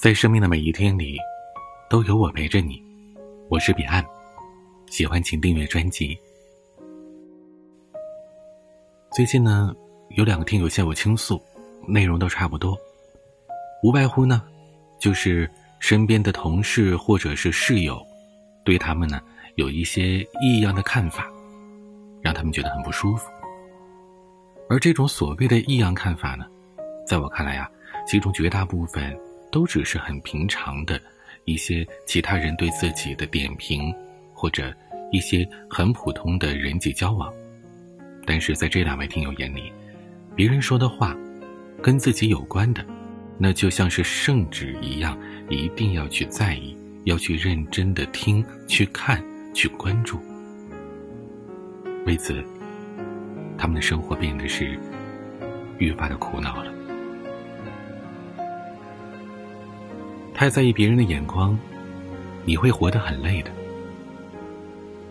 在生命的每一天里，都有我陪着你。我是彼岸，喜欢请订阅专辑。最近呢，有两个听友向我倾诉，内容都差不多，无外乎呢，就是身边的同事或者是室友，对他们呢有一些异样的看法，让他们觉得很不舒服。而这种所谓的异样看法呢，在我看来啊，其中绝大部分。都只是很平常的，一些其他人对自己的点评，或者一些很普通的人际交往。但是在这两位听友眼里，别人说的话，跟自己有关的，那就像是圣旨一样，一定要去在意，要去认真的听、去看、去关注。为此，他们的生活变得是愈发的苦恼了。太在意别人的眼光，你会活得很累的。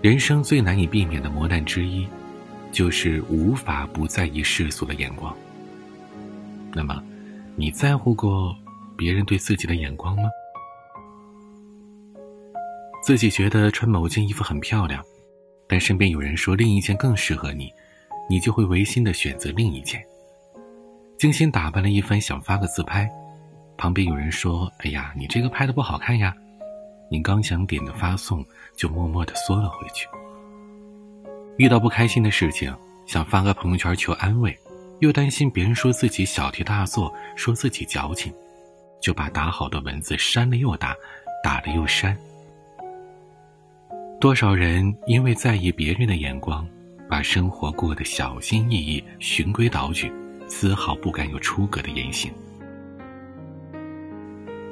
人生最难以避免的磨难之一，就是无法不在意世俗的眼光。那么，你在乎过别人对自己的眼光吗？自己觉得穿某件衣服很漂亮，但身边有人说另一件更适合你，你就会违心的选择另一件。精心打扮了一番，想发个自拍。旁边有人说：“哎呀，你这个拍的不好看呀！”你刚想点的发送，就默默的缩了回去。遇到不开心的事情，想发个朋友圈求安慰，又担心别人说自己小题大做，说自己矫情，就把打好的文字删了又打，打了又删。多少人因为在意别人的眼光，把生活过得小心翼翼、循规蹈矩，丝毫不敢有出格的言行。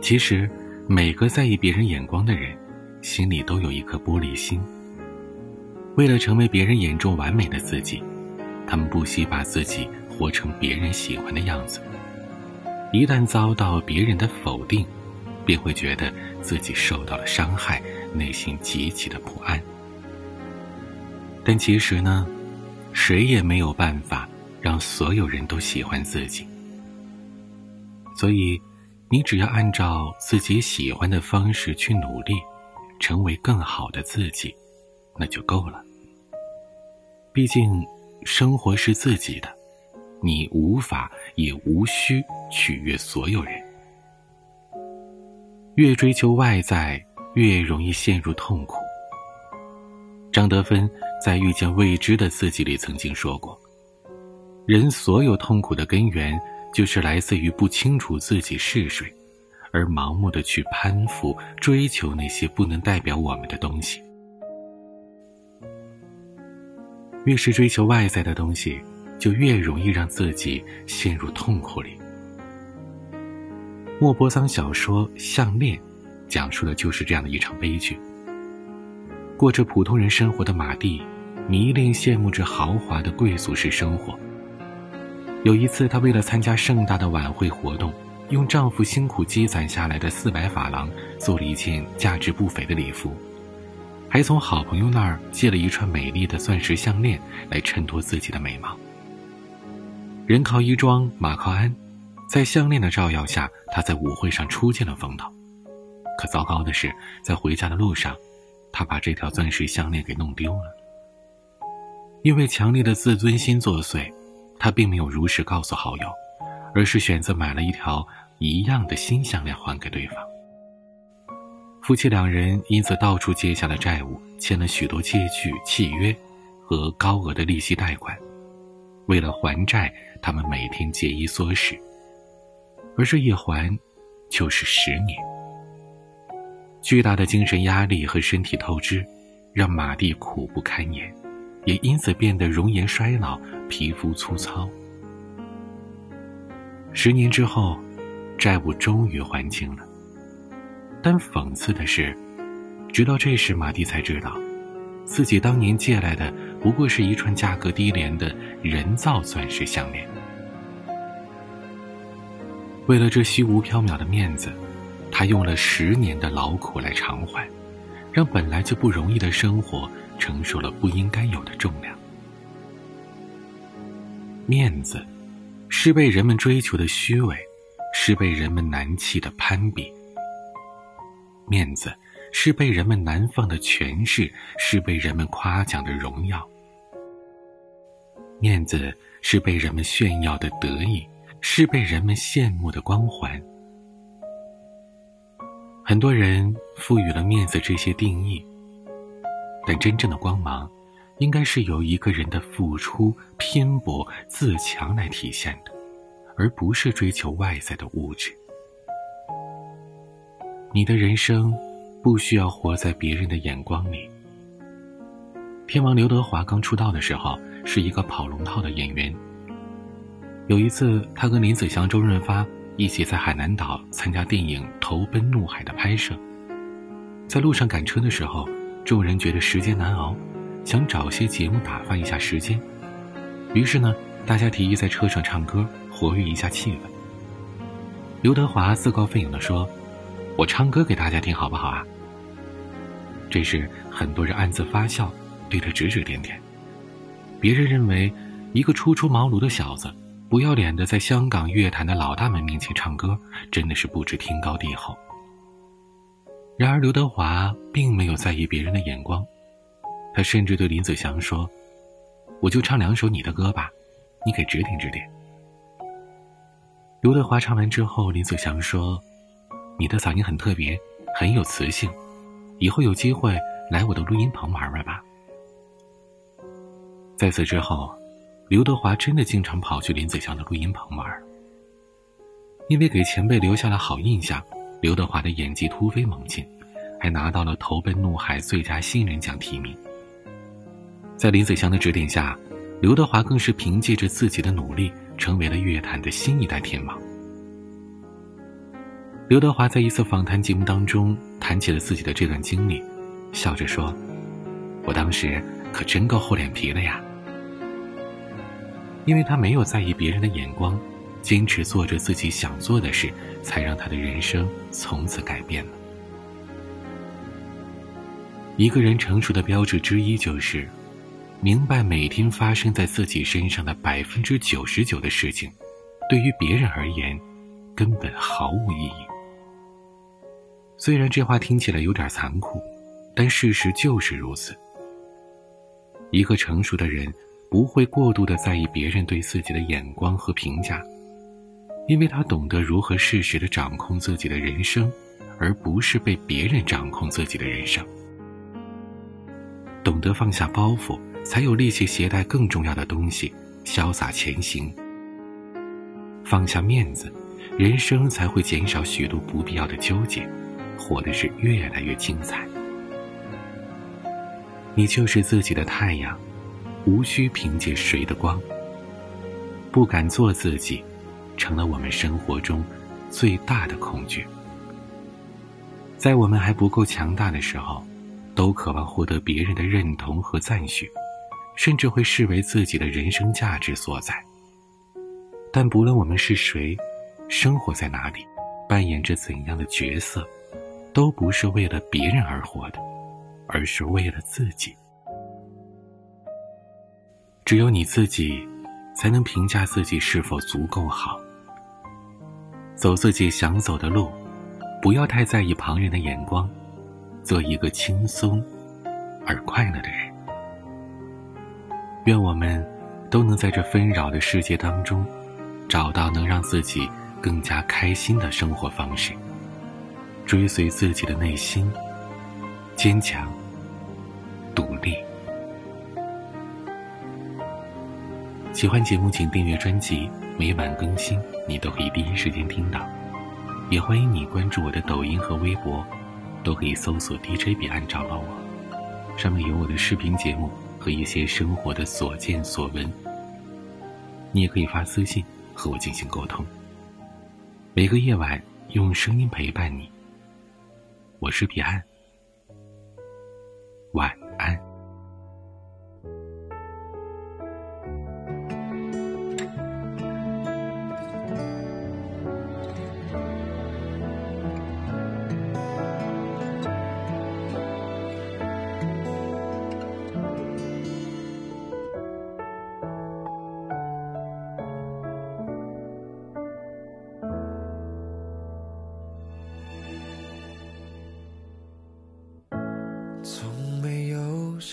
其实，每个在意别人眼光的人，心里都有一颗玻璃心。为了成为别人眼中完美的自己，他们不惜把自己活成别人喜欢的样子。一旦遭到别人的否定，便会觉得自己受到了伤害，内心极其的不安。但其实呢，谁也没有办法让所有人都喜欢自己，所以。你只要按照自己喜欢的方式去努力，成为更好的自己，那就够了。毕竟，生活是自己的，你无法也无需取悦所有人。越追求外在，越容易陷入痛苦。张德芬在《遇见未知的自己》里曾经说过：“人所有痛苦的根源。”就是来自于不清楚自己是谁，而盲目的去攀附、追求那些不能代表我们的东西。越是追求外在的东西，就越容易让自己陷入痛苦里。莫泊桑小说《项链》，讲述的就是这样的一场悲剧。过着普通人生活的马蒂，迷恋羡慕着豪华的贵族式生活。有一次，她为了参加盛大的晚会活动，用丈夫辛苦积攒下来的四百法郎做了一件价值不菲的礼服，还从好朋友那儿借了一串美丽的钻石项链来衬托自己的美貌。人靠衣装，马靠鞍，在项链的照耀下，她在舞会上出尽了风头。可糟糕的是，在回家的路上，她把这条钻石项链给弄丢了。因为强烈的自尊心作祟。他并没有如实告诉好友，而是选择买了一条一样的新项链还给对方。夫妻两人因此到处借下了债务，签了许多借据、契约和高额的利息贷款。为了还债，他们每天节衣缩食，而这一还，就是十年。巨大的精神压力和身体透支，让马蒂苦不堪言。也因此变得容颜衰老、皮肤粗糙。十年之后，债务终于还清了。但讽刺的是，直到这时，马蒂才知道，自己当年借来的不过是一串价格低廉的人造钻石项链。为了这虚无缥缈的面子，他用了十年的劳苦来偿还，让本来就不容易的生活。承受了不应该有的重量。面子，是被人们追求的虚伪，是被人们难弃的攀比，面子是被人们难放的权势，是被人们夸奖的荣耀。面子是被人们炫耀的得意，是被人们羡慕的光环。很多人赋予了面子这些定义，但真正的光芒，应该是由一个人的付出、拼搏、自强来体现的，而不是追求外在的物质。你的人生，不需要活在别人的眼光里。天王刘德华刚出道的时候。是一个跑龙套的演员。有一次，他跟林子祥、周润发一起在海南岛参加电影《投奔怒海》的拍摄。在路上赶车的时候，众人觉得时间难熬，想找些节目打发一下时间。于是呢，大家提议在车上唱歌，活跃一下气氛。刘德华自告奋勇地说：“我唱歌给大家听，好不好啊？”这时，很多人暗自发笑，对他指指点点。别人认为，一个初出茅庐的小子，不要脸的在香港乐坛的老大们面前唱歌，真的是不知天高地厚。然而刘德华并没有在意别人的眼光，他甚至对林子祥说：“我就唱两首你的歌吧，你给指点指点。”刘德华唱完之后，林子祥说：“你的嗓音很特别，很有磁性，以后有机会来我的录音棚玩玩吧。”在此之后，刘德华真的经常跑去林子祥的录音棚玩。因为给前辈留下了好印象，刘德华的演技突飞猛进，还拿到了《投奔怒海》最佳新人奖提名。在林子祥的指点下，刘德华更是凭借着自己的努力，成为了乐坛的新一代天王。刘德华在一次访谈节目当中谈起了自己的这段经历，笑着说：“我当时可真够厚脸皮的呀。”因为他没有在意别人的眼光，坚持做着自己想做的事，才让他的人生从此改变了。一个人成熟的标志之一就是，明白每天发生在自己身上的百分之九十九的事情，对于别人而言，根本毫无意义。虽然这话听起来有点残酷，但事实就是如此。一个成熟的人。不会过度的在意别人对自己的眼光和评价，因为他懂得如何适时的掌控自己的人生，而不是被别人掌控自己的人生。懂得放下包袱，才有力气携带更重要的东西，潇洒前行。放下面子，人生才会减少许多不必要的纠结，活的是越来越精彩。你就是自己的太阳。无需凭借谁的光，不敢做自己，成了我们生活中最大的恐惧。在我们还不够强大的时候，都渴望获得别人的认同和赞许，甚至会视为自己的人生价值所在。但不论我们是谁，生活在哪里，扮演着怎样的角色，都不是为了别人而活的，而是为了自己。只有你自己，才能评价自己是否足够好。走自己想走的路，不要太在意旁人的眼光，做一个轻松而快乐的人。愿我们都能在这纷扰的世界当中，找到能让自己更加开心的生活方式，追随自己的内心，坚强独立。喜欢节目，请订阅专辑，每晚更新，你都可以第一时间听到。也欢迎你关注我的抖音和微博，都可以搜索 DJ 彼岸找到我。上面有我的视频节目和一些生活的所见所闻。你也可以发私信和我进行沟通。每个夜晚用声音陪伴你。我是彼岸，晚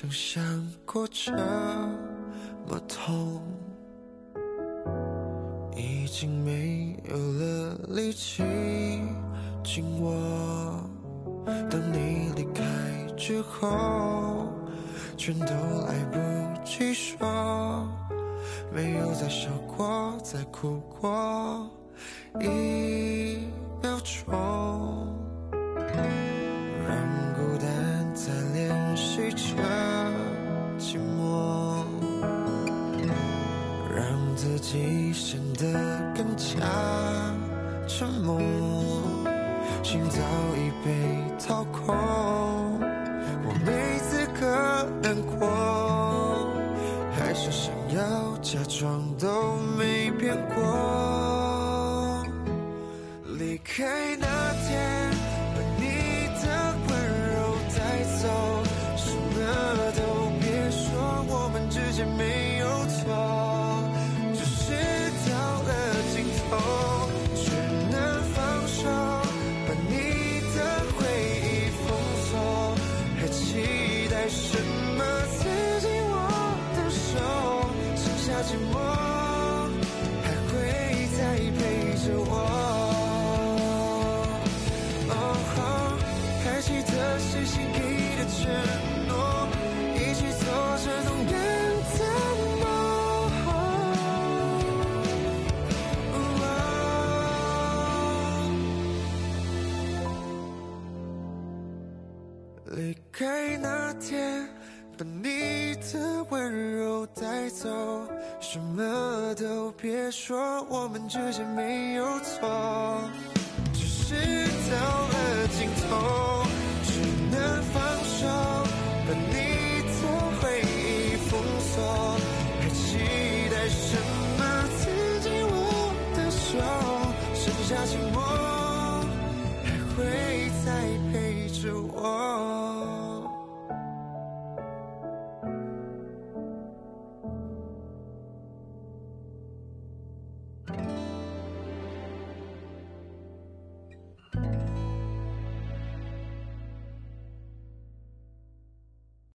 曾想过这么痛，已经没有了力气紧握。当你离开之后，全都来不及说，没有再笑过，再哭过一秒钟，让孤单在练习着己显得更加沉默。心早已被掏空，我没资格难过，还是想要假装都没变过。离开那天，把你的温柔带走，什么都别说，我们之间没有错，只是到了尽头，只能放手，把你的回忆封锁，还期待什么刺进我的手，剩下寂寞。